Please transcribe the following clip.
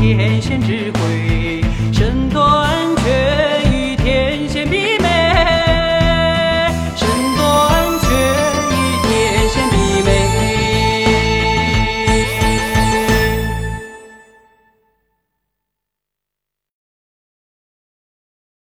天仙之慧